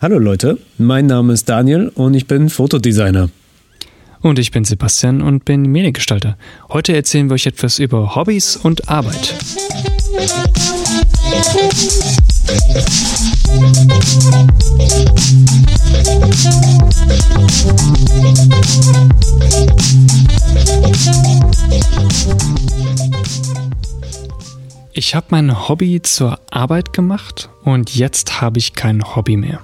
Hallo Leute, mein Name ist Daniel und ich bin Fotodesigner. Und ich bin Sebastian und bin Mediengestalter. Heute erzählen wir euch etwas über Hobbys und Arbeit. Ich habe mein Hobby zur Arbeit gemacht und jetzt habe ich kein Hobby mehr.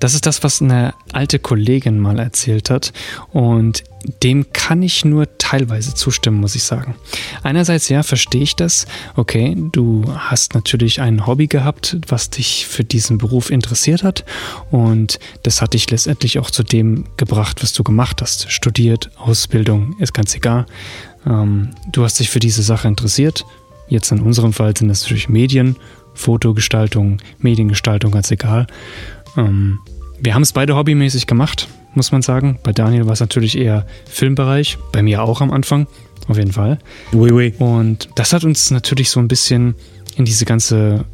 Das ist das, was eine alte Kollegin mal erzählt hat. Und dem kann ich nur teilweise zustimmen, muss ich sagen. Einerseits, ja, verstehe ich das. Okay, du hast natürlich ein Hobby gehabt, was dich für diesen Beruf interessiert hat. Und das hat dich letztendlich auch zu dem gebracht, was du gemacht hast. Studiert, Ausbildung, ist ganz egal. Ähm, du hast dich für diese Sache interessiert. Jetzt in unserem Fall sind das natürlich Medien, Fotogestaltung, Mediengestaltung, ganz egal. Ähm, wir haben es beide hobbymäßig gemacht, muss man sagen. Bei Daniel war es natürlich eher Filmbereich, bei mir auch am Anfang, auf jeden Fall. Oui, oui. Und das hat uns natürlich so ein bisschen in diese ganze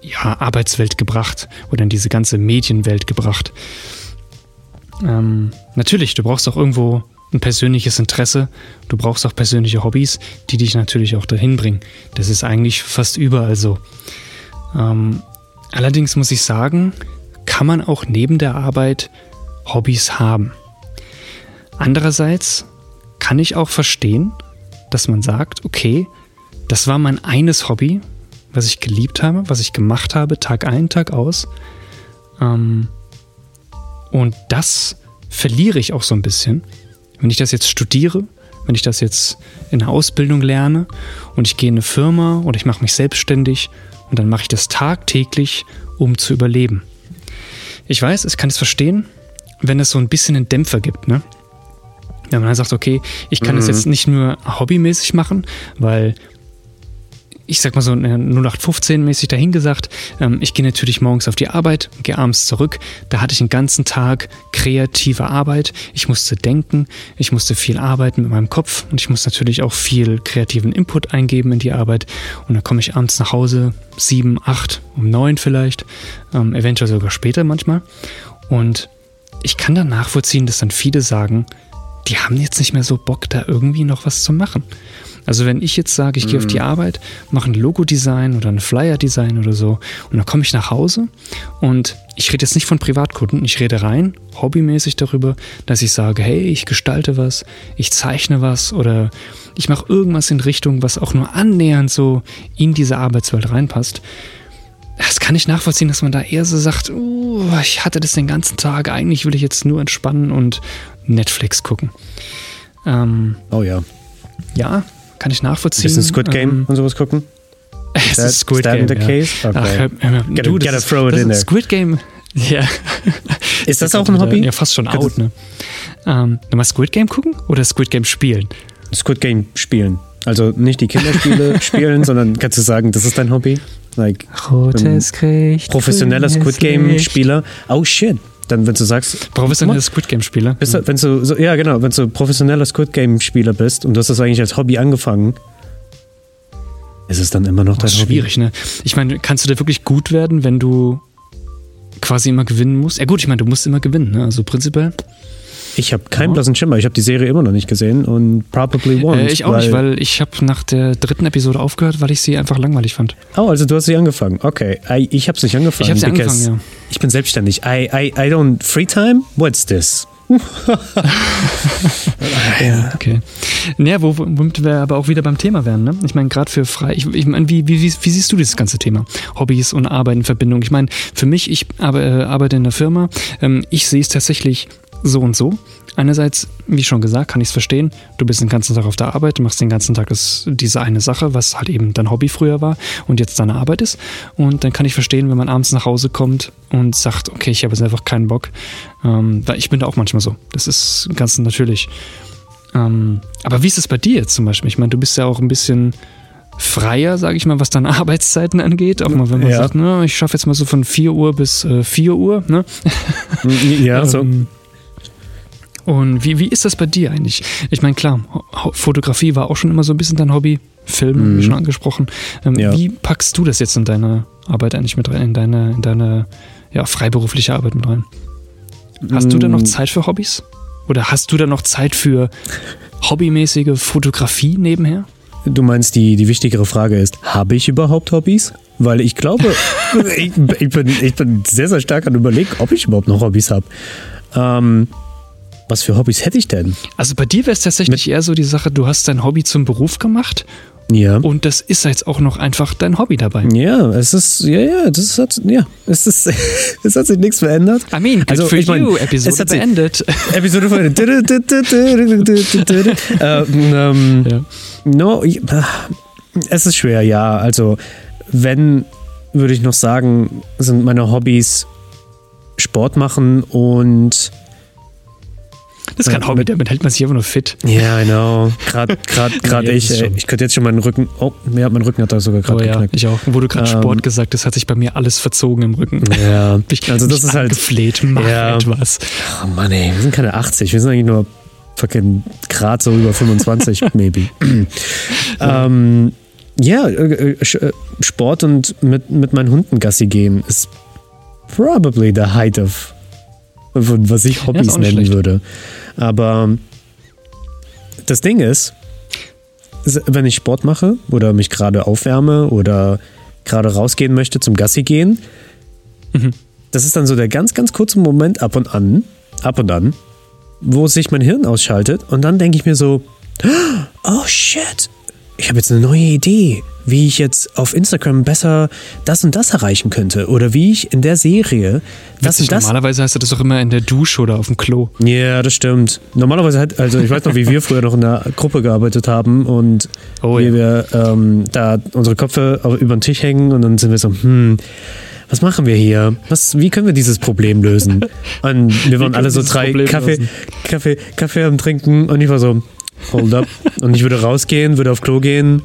ja, Arbeitswelt gebracht oder in diese ganze Medienwelt gebracht. Ähm, natürlich, du brauchst auch irgendwo ein persönliches Interesse, du brauchst auch persönliche Hobbys, die dich natürlich auch dahin bringen. Das ist eigentlich fast überall so. Ähm, allerdings muss ich sagen, kann man auch neben der Arbeit Hobbys haben. Andererseits kann ich auch verstehen, dass man sagt, okay, das war mein eines Hobby, was ich geliebt habe, was ich gemacht habe, Tag ein, Tag aus. Ähm, und das verliere ich auch so ein bisschen, wenn ich das jetzt studiere, wenn ich das jetzt in der Ausbildung lerne und ich gehe in eine Firma oder ich mache mich selbstständig und dann mache ich das tagtäglich, um zu überleben. Ich weiß, ich kann es verstehen, wenn es so ein bisschen einen Dämpfer gibt, ne? Wenn man dann sagt, okay, ich kann mhm. das jetzt nicht nur hobbymäßig machen, weil ich sag mal so 0815-mäßig dahingesagt, ähm, ich gehe natürlich morgens auf die Arbeit, gehe abends zurück. Da hatte ich einen ganzen Tag kreative Arbeit. Ich musste denken, ich musste viel arbeiten mit meinem Kopf und ich muss natürlich auch viel kreativen Input eingeben in die Arbeit. Und dann komme ich abends nach Hause, sieben, acht, um neun vielleicht, ähm, eventuell sogar später manchmal. Und ich kann dann nachvollziehen, dass dann viele sagen, die haben jetzt nicht mehr so Bock, da irgendwie noch was zu machen. Also wenn ich jetzt sage, ich gehe auf die mhm. Arbeit, mache ein Logo-Design oder ein Flyer-Design oder so und dann komme ich nach Hause und ich rede jetzt nicht von Privatkunden, ich rede rein hobbymäßig darüber, dass ich sage, hey, ich gestalte was, ich zeichne was oder ich mache irgendwas in Richtung, was auch nur annähernd so in diese Arbeitswelt reinpasst. Das kann ich nachvollziehen, dass man da eher so sagt, uh, ich hatte das den ganzen Tag, eigentlich will ich jetzt nur entspannen und Netflix gucken. Ähm, oh ja. Ja, kann ich nachvollziehen. Bisschen Squid Game ähm, und sowas gucken? Es ist Squid Game. the ja. case? Okay. Ach, hör, du, gotta throw it in there. Squid Game. Ja. Ist das auch ein Hobby? Ja, fast schon out, ne? Ähm, nochmal Squid Game gucken oder Squid Game spielen? Squid Game spielen. Also nicht die Kinderspiele spielen, sondern kannst du sagen, das ist dein Hobby? Like, Rotes Krieg. Professioneller Squid Game Spieler. Oh shit. Dann, wenn du sagst. Professioneller Squid Game Spieler. Bist du, wenn du, so, ja, genau, wenn du professioneller Squid Game Spieler bist und du hast das eigentlich als Hobby angefangen, ist es dann immer noch dein Hobby? Schwierig, ne? Ich meine, kannst du da wirklich gut werden, wenn du quasi immer gewinnen musst? Ja, gut, ich meine, du musst immer gewinnen, ne? Also prinzipiell. Ich habe keinen blassen Schimmer. Ich habe die Serie immer noch nicht gesehen und probably won't. Äh, ich auch weil nicht, weil ich habe nach der dritten Episode aufgehört, weil ich sie einfach langweilig fand. Oh, also du hast sie angefangen. Okay, I, ich habe es nicht angefangen. Ich habe sie angefangen, ja. Ich bin selbstständig. I, I, I don't free time. What's this? ja, okay. Naja, wo, womit wir aber auch wieder beim Thema wären, ne? Ich meine, gerade für frei, ich, ich meine, wie, wie, wie, siehst du dieses ganze Thema? Hobbys und Arbeit in Verbindung. Ich meine, für mich, ich arbeite, äh, arbeite in der Firma, ähm, ich sehe es tatsächlich so und so. Einerseits, wie schon gesagt, kann ich es verstehen. Du bist den ganzen Tag auf der Arbeit, du machst den ganzen Tag diese eine Sache, was halt eben dein Hobby früher war und jetzt deine Arbeit ist. Und dann kann ich verstehen, wenn man abends nach Hause kommt und sagt, okay, ich habe jetzt einfach keinen Bock. Ähm, ich bin da auch manchmal so. Das ist ganz natürlich. Ähm, aber wie ist es bei dir jetzt zum Beispiel? Ich meine, du bist ja auch ein bisschen freier, sage ich mal, was deine Arbeitszeiten angeht. Auch mal, wenn man ja. sagt, ne, ich schaffe jetzt mal so von 4 Uhr bis äh, 4 Uhr. Ne? Ja, so. Ähm, und wie, wie ist das bei dir eigentlich? Ich meine, klar, Fotografie war auch schon immer so ein bisschen dein Hobby, Film, mhm. wie schon angesprochen. Ähm, ja. Wie packst du das jetzt in deine Arbeit eigentlich mit rein, in deine, in deine ja, freiberufliche Arbeit mit rein. Hast du da Mm. noch Zeit für Hobbys? Oder hast du da noch Zeit für hobbymäßige Fotografie nebenher? Du meinst, die, die wichtigere Frage ist, habe ich überhaupt Hobbys? Weil ich glaube, ich, ich, bin, ich bin sehr, sehr stark an überlegen, ob ich überhaupt noch Hobbys habe. Ähm, was für Hobbys hätte ich denn? Also bei dir wäre es tatsächlich eher so die Sache, du hast dein Hobby zum Beruf gemacht Ja. und das ist jetzt auch noch einfach dein Hobby dabei. Ja, es ist, ja, ja, das hat, ja, es ist, es hat sich nichts verändert. I mean, good Also, for ich mein, you, es Episode hat sich- beendet. Episode von. ähm, ähm, Ja. No, es ist schwer, ja. Also, wenn, würde ich noch sagen, sind meine Hobbys Sport machen und. Das ist kein Ja, Hobby, mit- damit hält man sich einfach nur fit. Ja, genau. Gerade grad, grad Nee, ich. Ey, schon- ich könnte jetzt schon meinen Rücken. Oh, ja, mein Rücken hat da sogar Oh gerade ja, geknackt. ich auch. Wo du gerade Ähm, Sport gesagt hast, hat sich bei mir alles verzogen im Rücken. Ja, Ich, also das ist halt. angefleht, mach Ja. etwas. Oh Mann, ey, wir sind keine 80, wir sind eigentlich nur fucking Grad so über 25, maybe. ähm, ja, äh, äh, äh, Sport und mit, mit meinen Hunden Gassi gehen ist probably the height of, was ich Hobbys nicht nennen schlecht. würde. Aber das Ding ist, wenn ich Sport mache oder mich gerade aufwärme oder gerade rausgehen möchte zum Gassi gehen, Mhm. das ist dann so der ganz, ganz kurze Moment ab und an, ab und an, wo sich mein Hirn ausschaltet und dann denke ich mir so, oh shit, ich habe jetzt eine neue Idee, wie ich jetzt auf Instagram besser das und das erreichen könnte oder wie ich in der Serie das Witzig, und das normalerweise hast du das doch immer in der Dusche oder auf dem Klo. ja, das stimmt. Normalerweise hat, also ich weiß noch, wie wir früher noch in der Gruppe gearbeitet haben und Oh wie ja. wir ähm, da unsere Köpfe über den Tisch hängen und dann sind wir so, hm, was machen wir hier? Was, wie können wir dieses Problem lösen? Und wir waren alle so drei Kaffee? Kaffee, Kaffee am Trinken und ich war so, hold up. Und ich würde rausgehen, würde auf Klo gehen,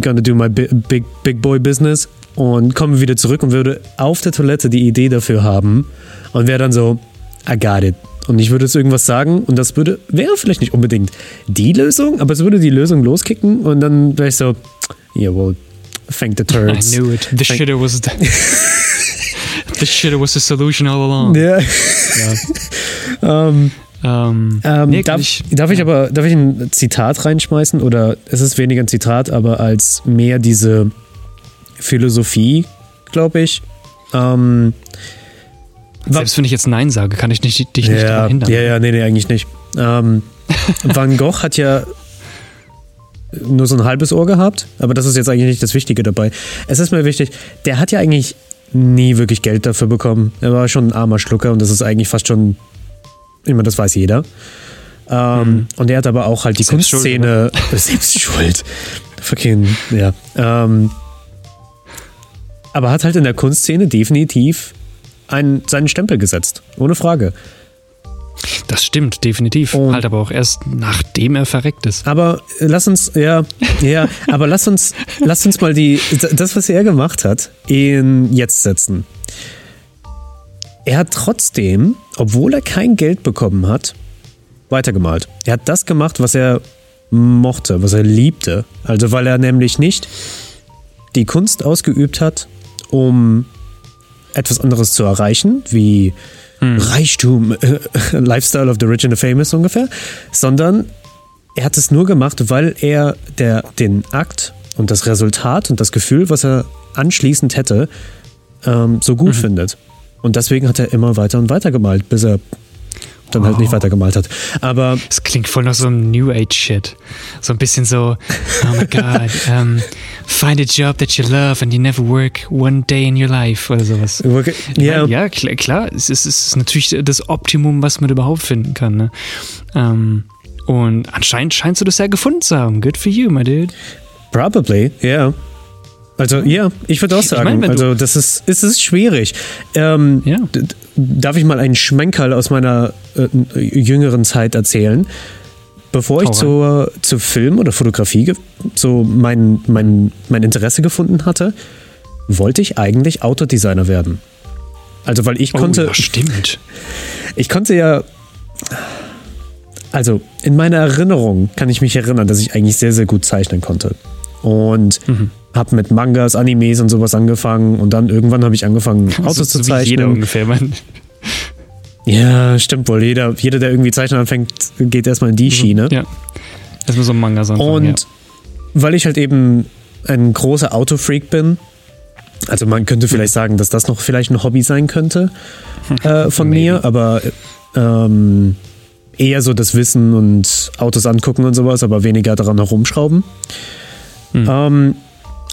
gonna do my bi- big, big boy business und komme wieder zurück und würde auf der Toilette die Idee dafür haben und wäre dann so, I got it. Und ich würde jetzt irgendwas sagen und das würde, wäre vielleicht nicht unbedingt die Lösung, aber es würde die Lösung loskicken und dann wäre ich so, yeah, well, thank the I turds. knew it. The Thank- shitter was the, the shitter was the solution all along. Ja. ähm, Ähm, ähm, nee, darf, ich- darf ich aber darf ich ein Zitat reinschmeißen oder es ist weniger ein Zitat, aber als mehr diese Philosophie, glaube ich. Ähm, Selbst wenn ich jetzt Nein sage, kann ich nicht, dich nicht ja, daran hindern. ja, ja, nee, nee, eigentlich nicht. Ähm, Van Gogh hat ja nur so ein halbes Ohr gehabt, aber das ist jetzt eigentlich nicht das Wichtige dabei. Es ist mir wichtig, der hat ja eigentlich nie wirklich Geld dafür bekommen. Er war schon ein armer Schlucker und das ist eigentlich fast schon, ich meine, das weiß jeder. Ähm, Und er hat aber auch halt die Selbst schuld, Kunstszene selbst schuld. Fucking, ja. Ähm, aber hat halt in der Kunstszene definitiv einen, seinen Stempel gesetzt. Ohne Frage. Das stimmt, definitiv. Und- halt aber auch erst nachdem er verreckt ist. Aber äh, lass uns, ja, ja, aber lass uns, lass uns mal die, das, was er gemacht hat, in jetzt setzen. Er hat trotzdem, obwohl er kein Geld bekommen hat, weitergemalt. Er hat das gemacht, was er mochte, was er liebte. Also weil er nämlich nicht die Kunst ausgeübt hat, um etwas anderes zu erreichen, wie Reichtum, äh, Lifestyle of the Rich and the Famous ungefähr, sondern er hat es nur gemacht, weil er der, den Akt und das Resultat und das Gefühl, was er anschließend hätte, ähm, so gut findet. Und deswegen hat er immer weiter und weiter gemalt, bis er dann halt nicht Wow. weiter gemalt hat. Aber Das klingt voll nach so einem New Age Shit. So ein bisschen so, oh my God, um, find a job that you love and you never work one day in your life oder sowas. ja, ja klar, klar es, ist, es ist natürlich das Optimum, was man überhaupt finden kann. Ne? Ähm, und anscheinend scheinst du das ja gefunden zu haben. Good for you, my dude. Probably, ja. Also ja, ich würde auch sagen, wenn du- also das ist, es ist schwierig. Ähm, Ja. Darf ich mal einen Schmenkerl aus meiner äh, jüngeren Zeit erzählen? Bevor ich zur, zu Film oder Fotografie so mein, mein, mein Interesse gefunden hatte, wollte ich eigentlich Autodesigner werden. Also weil ich konnte, oh, ja, stimmt. ich konnte ja, also in meiner Erinnerung kann ich mich erinnern, dass ich eigentlich sehr, sehr gut zeichnen konnte. Und habe mit Mangas, Animes und sowas angefangen und dann irgendwann habe ich angefangen, Autos so, zu zeichnen. Jeder ungefähr. Man, ja, stimmt wohl. Jeder, jeder, der irgendwie zeichnen anfängt, geht erstmal in die Schiene. ja. Erstmal so ein Manga anfangen, Und ja. weil ich halt eben ein großer Autofreak bin, also man könnte vielleicht sagen, dass das noch vielleicht ein Hobby sein könnte äh, von mir, aber ähm, eher so das Wissen und Autos angucken und sowas, aber weniger daran herumschrauben. Ähm,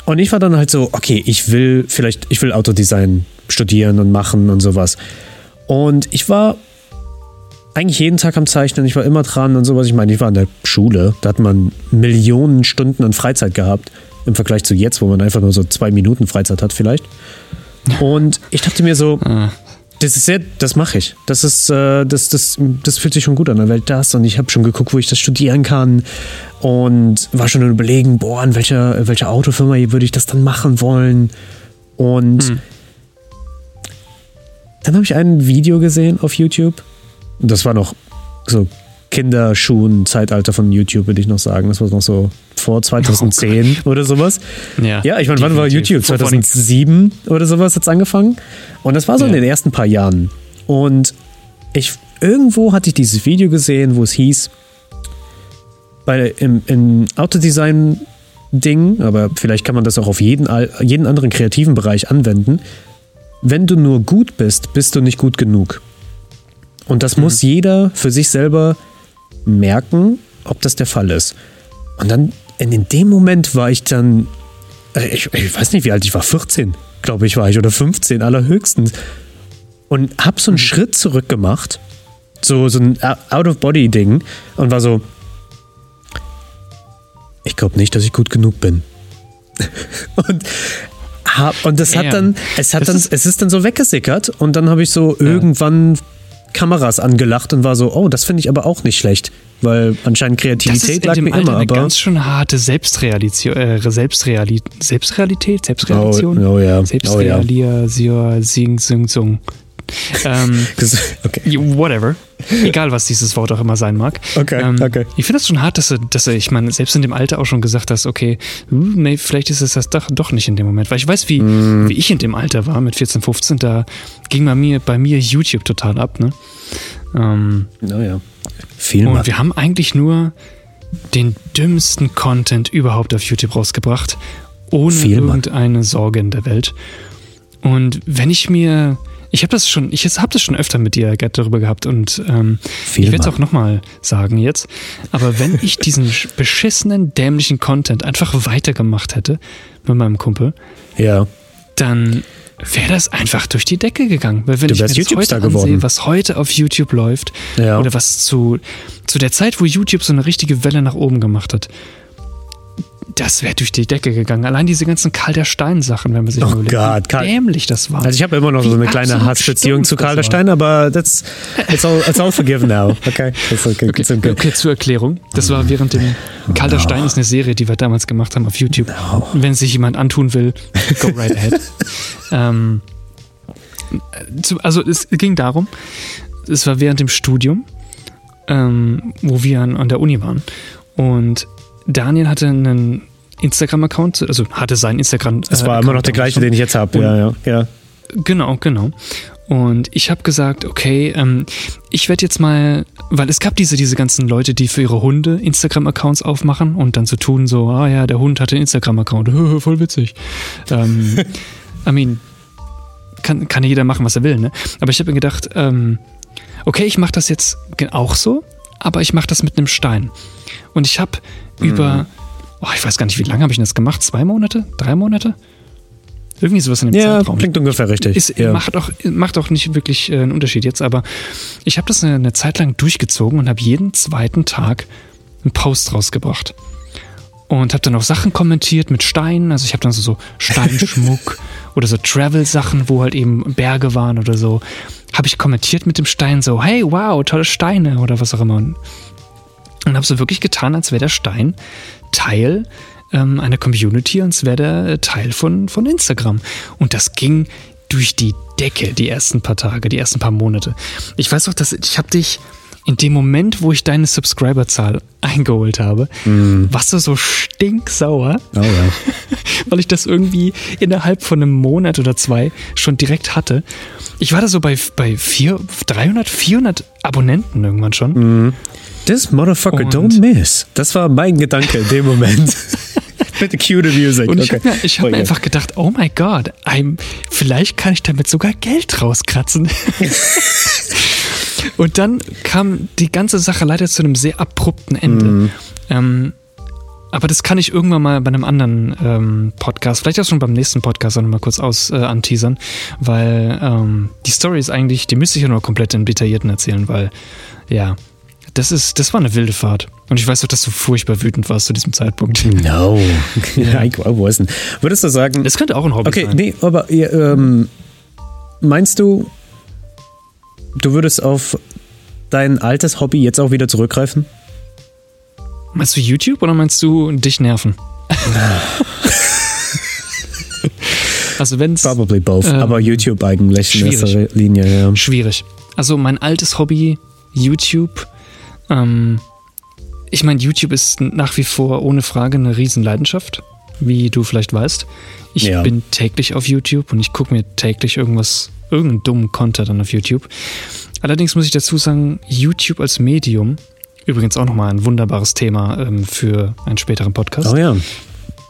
und ich war dann halt so, okay, ich will vielleicht, ich will Autodesign studieren und machen und sowas. Und ich war eigentlich jeden Tag am Zeichnen, ich war immer dran und sowas. Ich meine, ich war in der Schule, da hat man Millionen Stunden an Freizeit gehabt, im Vergleich zu jetzt, wo man einfach nur so zwei Minuten Freizeit hat vielleicht. Und ich dachte mir so, Ah, das ist sehr, das mache ich. Das ist, äh, das, das, das fühlt sich schon gut an, weil das und ich habe schon geguckt, wo ich das studieren kann und war schon überlegen, boah, an welcher, welcher Autofirma würde ich das dann machen wollen. Und Hm. dann habe ich ein Video gesehen auf YouTube. Das war noch so Kinderschuhen-Zeitalter von YouTube, würde ich noch sagen. Das war noch so vor 2010 oder sowas. ja, Ja, ich meine, wann war. YouTube? Vor- vor allem- 2007 oder sowas hat's angefangen. Und das war so in Ja. den ersten paar Jahren. Und ich irgendwo hatte ich dieses Video gesehen, wo es hieß, bei im, im Autodesign Ding, aber vielleicht kann man das auch auf jeden, jeden anderen kreativen Bereich anwenden. Wenn du nur gut bist, bist du nicht gut genug. Und das muss jeder für sich selber merken, ob das der Fall ist. Und dann, in, in dem Moment war ich dann, äh, ich, ich weiß nicht, wie alt ich war, 14, glaube ich, war ich, oder 15, allerhöchstens. Und hab so einen Schritt zurück gemacht, so, so ein Out-of-Body-Ding, und war so, ich glaube nicht, dass ich gut genug bin. und, hab, und das hat dann, es hat Das dann, ist- es ist dann so weggesickert und dann habe ich so irgendwann Kameras angelacht und war so, oh, das finde ich aber auch nicht schlecht, weil anscheinend Kreativität in lag dem mir Alter immer, eine aber ganz schön harte Selbstrealisation, äh, Selbstreali Selbstrealität, Selbstrealisation, Oh, oh ja, oh ja. Sing, Sing, Sung. Ähm, okay. whatever. Egal, was dieses Wort auch immer sein mag. Okay, ähm, okay. Ich finde das schon hart, dass du, dass du, ich meine, selbst in dem Alter auch schon gesagt hast, okay, hm, nee, vielleicht ist es das doch, doch nicht in dem Moment. Weil ich weiß, wie, Mm. wie ich in dem Alter war, mit 14, 15, da ging bei mir, bei mir YouTube total ab, ne? Ähm, Naja. Viel und wir haben eigentlich nur den dümmsten Content überhaupt auf YouTube rausgebracht, ohne Viel irgendeine Sorge in der Welt. Und wenn ich mir, ich habe das schon, ich habe das schon öfter mit dir Gerd, darüber gehabt und ähm, ich werde es auch nochmal sagen jetzt. Aber wenn ich diesen sch- beschissenen, dämlichen Content einfach weitergemacht hätte mit meinem Kumpel, Ja. dann wäre das einfach durch die Decke gegangen. Weil wenn Du ich mir YouTube-Star heute ansehe, geworden. was heute auf YouTube läuft, Ja. oder was zu, zu der Zeit, wo YouTube so eine richtige Welle nach oben gemacht hat, das wäre durch die Decke gegangen. Allein diese ganzen Kalter Stein-Sachen, wenn man sich Oh mal überlegt, Gott, wie Karl- dämlich das war. Also ich habe immer noch so Wie eine kleine Hassbeziehung zu Karl der. Stein, aber that's, it's, all, it's all forgiven now. Okay, that's okay. Okay, okay. okay, zur Erklärung. Das war während dem Kalter Stein ist eine Serie, die wir damals gemacht haben auf YouTube. Wenn sich jemand antun will, go right ahead. ähm, also es ging darum, es war während dem Studium, ähm, wo wir an, an der Uni waren. Und Daniel hatte einen Instagram-Account, also hatte seinen Instagram. Es war immer noch der gleiche, den ich jetzt habe. Ja, ja, ja. Genau, genau. Und ich habe gesagt, okay, ähm, ich werde jetzt mal, weil es gab diese, diese ganzen Leute, die für ihre Hunde Instagram-Accounts aufmachen und dann so tun, so, ah ja, der Hund hatte einen Instagram-Account, voll witzig. Ähm, I mean, kann, kann ja jeder machen, was er will, ne? Aber ich habe mir gedacht, ähm, okay, ich mache das jetzt auch so, aber ich mache das mit einem Stein. Und ich habe über, oh, ich weiß gar nicht, wie lange habe ich das gemacht? Zwei Monate? Drei Monate? Irgendwie sowas in dem Ja, Zeitraum. klingt ungefähr richtig. Ist, ja. macht, auch, macht auch nicht wirklich äh, einen Unterschied jetzt, aber ich habe das eine, eine Zeit lang durchgezogen und habe jeden zweiten Tag einen Post rausgebracht. Und habe dann auch Sachen kommentiert mit Steinen. Also ich habe dann so, so Steinschmuck oder so Travel-Sachen, wo halt eben Berge waren oder so. Habe ich kommentiert mit dem Stein so, hey, wow, tolle Steine oder was auch immer. Und habe so wirklich getan, als wäre der Stein Teil ähm, einer Community und es wäre der äh, Teil von, von Instagram. Und das ging durch die Decke die ersten paar Tage, die ersten paar Monate. Ich weiß auch, dass ich habe dich in dem Moment, wo ich deine Subscriberzahl eingeholt habe, Mhm. warst du so stinksauer, Oh ja. weil ich das irgendwie innerhalb von einem Monat oder zwei schon direkt hatte. Ich war da so bei, bei vier, 300, 400 Abonnenten irgendwann schon. Mhm. This motherfucker Und- don't miss. Das war mein Gedanke in dem Moment. Bitte cue the music. Und ich okay. habe mir, ich hab Oh, mir ja. einfach gedacht, oh my God, I'm, vielleicht kann ich damit sogar Geld rauskratzen. Und dann kam die ganze Sache leider zu einem sehr abrupten Ende. Mhm. Ähm, aber das kann ich irgendwann mal bei einem anderen ähm, Podcast, vielleicht auch schon beim nächsten Podcast auch noch mal kurz aus äh, anteasern, weil ähm, die Story ist eigentlich, die müsste ich ja nur komplett im Detaillierten erzählen, weil ja, das ist, das war eine wilde Fahrt. Und ich weiß auch, dass du furchtbar wütend warst zu diesem Zeitpunkt. No. I, wasn't. Würdest du sagen, Das könnte auch ein Hobby Okay, sein. nee, aber ähm, meinst du, du würdest auf dein altes Hobby jetzt auch wieder zurückgreifen? Meinst du YouTube oder meinst du dich nerven? also wenn es Probably both, Ähm, aber YouTube eigentlich in erster Linie, ja. schwierig. Also mein altes Hobby YouTube. Ähm, ich meine, YouTube ist nach wie vor ohne Frage eine Riesenleidenschaft, wie du vielleicht weißt. Ich Ja. bin täglich auf YouTube und ich gucke mir täglich irgendwas, irgendeinen dummen Content an auf YouTube. Allerdings muss ich dazu sagen, YouTube als Medium, übrigens auch nochmal ein wunderbares Thema ähm, für einen späteren Podcast. Oh ja.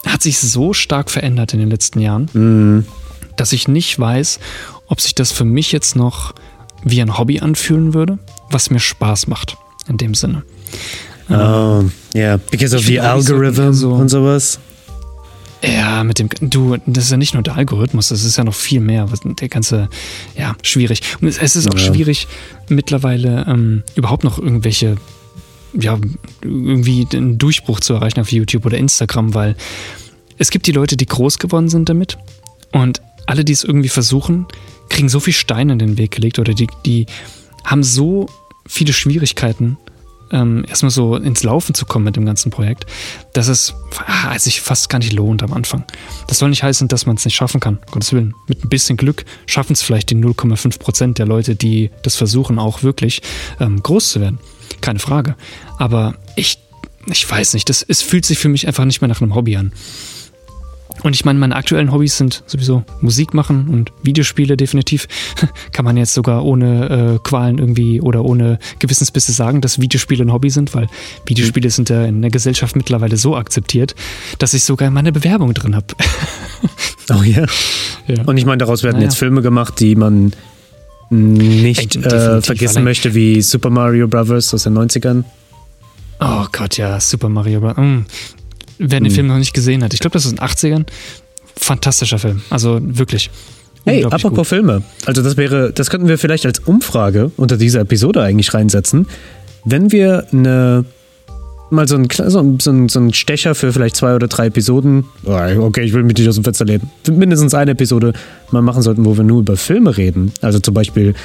hat sich so stark verändert in den letzten Jahren, Mhm. dass ich nicht weiß, ob sich das für mich jetzt noch wie ein Hobby anfühlen würde, was mir Spaß macht in dem Sinne. Oh, yeah, because of the algorithm so- und sowas. Ja, mit dem, du, das ist ja nicht nur der Algorithmus, das ist ja noch viel mehr. Der ganze, ja, schwierig. Und es, es ist auch Ja. schwierig, mittlerweile ähm, überhaupt noch irgendwelche, ja, irgendwie einen Durchbruch zu erreichen auf YouTube oder Instagram, weil es gibt die Leute, die groß geworden sind damit und alle, die es irgendwie versuchen, kriegen so viel Steine in den Weg gelegt oder die, die haben so viele Schwierigkeiten, ähm, erstmal so ins Laufen zu kommen mit dem ganzen Projekt, dass es ah, sich fast gar nicht lohnt am Anfang. Das soll nicht heißen, dass man es nicht schaffen kann. Gottes Willen. Mit ein bisschen Glück schaffen es vielleicht die 0,5 Prozent der Leute, die das versuchen, auch wirklich ähm, groß zu werden. Keine Frage. Aber ich, ich weiß nicht, das, es fühlt sich für mich einfach nicht mehr nach einem Hobby an. Und ich meine, meine aktuellen Hobbys sind sowieso Musik machen und Videospiele definitiv. Kann man jetzt sogar ohne äh, Qualen irgendwie oder ohne Gewissensbisse sagen, dass Videospiele ein Hobby sind, weil Videospiele sind ja in der Gesellschaft mittlerweile so akzeptiert, dass ich sogar meine Bewerbung drin habe. Oh ja. ja. Und ich meine, daraus werden Naja. jetzt Filme gemacht, die man nicht äh, vergessen möchte, wie Super Mario Bros. aus den 90ern. Oh Gott, ja, Super Mario Bros. Mm. Wer den Hm. Film noch nicht gesehen hat, ich glaube, das ist in den 80ern. Fantastischer Film. Also wirklich. Hey, apropos gut. Filme. Also das wäre, das könnten wir vielleicht als Umfrage unter dieser Episode eigentlich reinsetzen. Wenn wir eine mal so ein, so, ein- so, ein, Stecher für vielleicht zwei oder drei Episoden, oh, okay, ich will mich nicht aus dem Fenster lehnen, mindestens eine Episode mal machen sollten, wo wir nur über Filme reden. Also zum Beispiel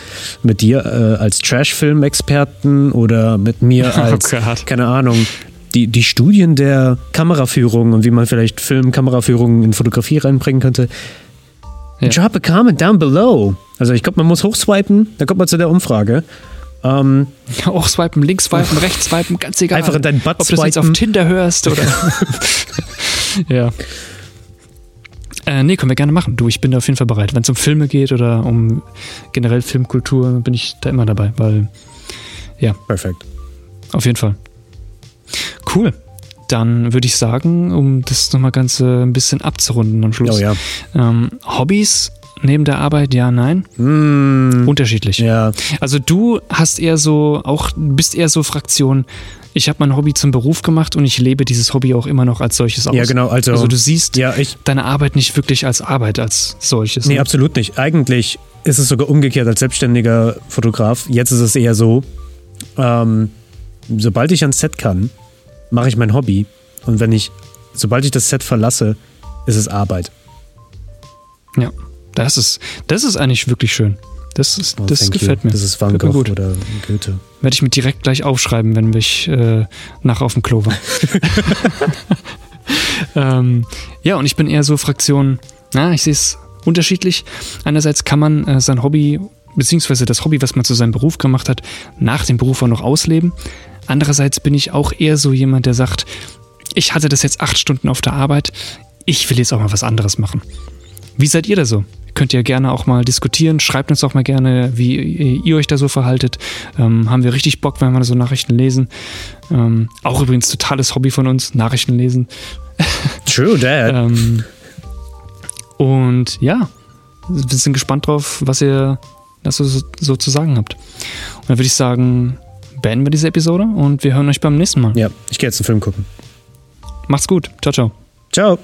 mit dir äh, als Trash-Film-Experten oder mit mir als, Oh keine Ahnung, die, die Studien der Kameraführung und wie man vielleicht Film-Kameraführung in Fotografie reinbringen könnte. Ja. Drop a comment down below. Also ich glaube, man muss hochswipen, dann kommt man zu der Umfrage. Ähm, Auch swipen, links swipen, rechts swipen, ganz egal. Einfach in deinen Butt Ob du das jetzt auf swipen. Tinder hörst oder. ja. Äh, nee, können wir gerne machen. Du, ich bin da auf jeden Fall bereit. Wenn es um Filme geht oder um generell Filmkultur, bin ich da immer dabei, weil perfekt. auf jeden Fall. Cool. Dann würde ich sagen, um das nochmal ganz äh, ein bisschen abzurunden am Schluss. Oh ja. ähm, Hobbys neben der Arbeit, ja, nein. Mm, Unterschiedlich. ja, Also du hast eher so, auch bist eher so Fraktion, ich habe mein Hobby zum Beruf gemacht und ich lebe dieses Hobby auch immer noch als solches aus. ja, genau. Also, Also du siehst ja, ich, deine Arbeit nicht wirklich als Arbeit, als solches. nee, ne? absolut nicht. Eigentlich ist es sogar umgekehrt als selbstständiger Fotograf. Jetzt ist es eher so, ähm, sobald ich ans Set kann, mache ich mein Hobby. Und wenn ich, sobald ich das Set verlasse, ist es Arbeit. Ja, das ist, das ist eigentlich wirklich schön. Das, ist, Oh, das gefällt you. mir. Das ist Van Gogh gut. oder Goethe. Werde ich mir direkt gleich aufschreiben, wenn ich äh, nach auf dem Klo war. ähm, ja, und ich bin eher so Fraktion, na, ich sehe es unterschiedlich. Einerseits kann man äh, sein Hobby beziehungsweise das Hobby, was man zu seinem Beruf gemacht hat, nach dem Beruf auch noch ausleben. Andererseits bin ich auch eher so jemand, der sagt, ich hatte das jetzt acht Stunden auf der Arbeit, ich will jetzt auch mal was anderes machen. Wie seid ihr da so? Könnt ihr gerne auch mal diskutieren. Schreibt uns auch mal gerne, wie ihr euch da so verhaltet. Ähm, haben wir richtig Bock, wenn wir so Nachrichten lesen. Ähm, auch übrigens totales Hobby von uns, Nachrichten lesen. True that. ähm, und ja, wir sind gespannt drauf, was ihr dazu so, so zu sagen habt. Und dann würde ich sagen, beenden wir diese Episode und wir hören euch beim nächsten Mal. Ja, ich gehe jetzt einen Film gucken. Macht's gut. Ciao, ciao. Ciao.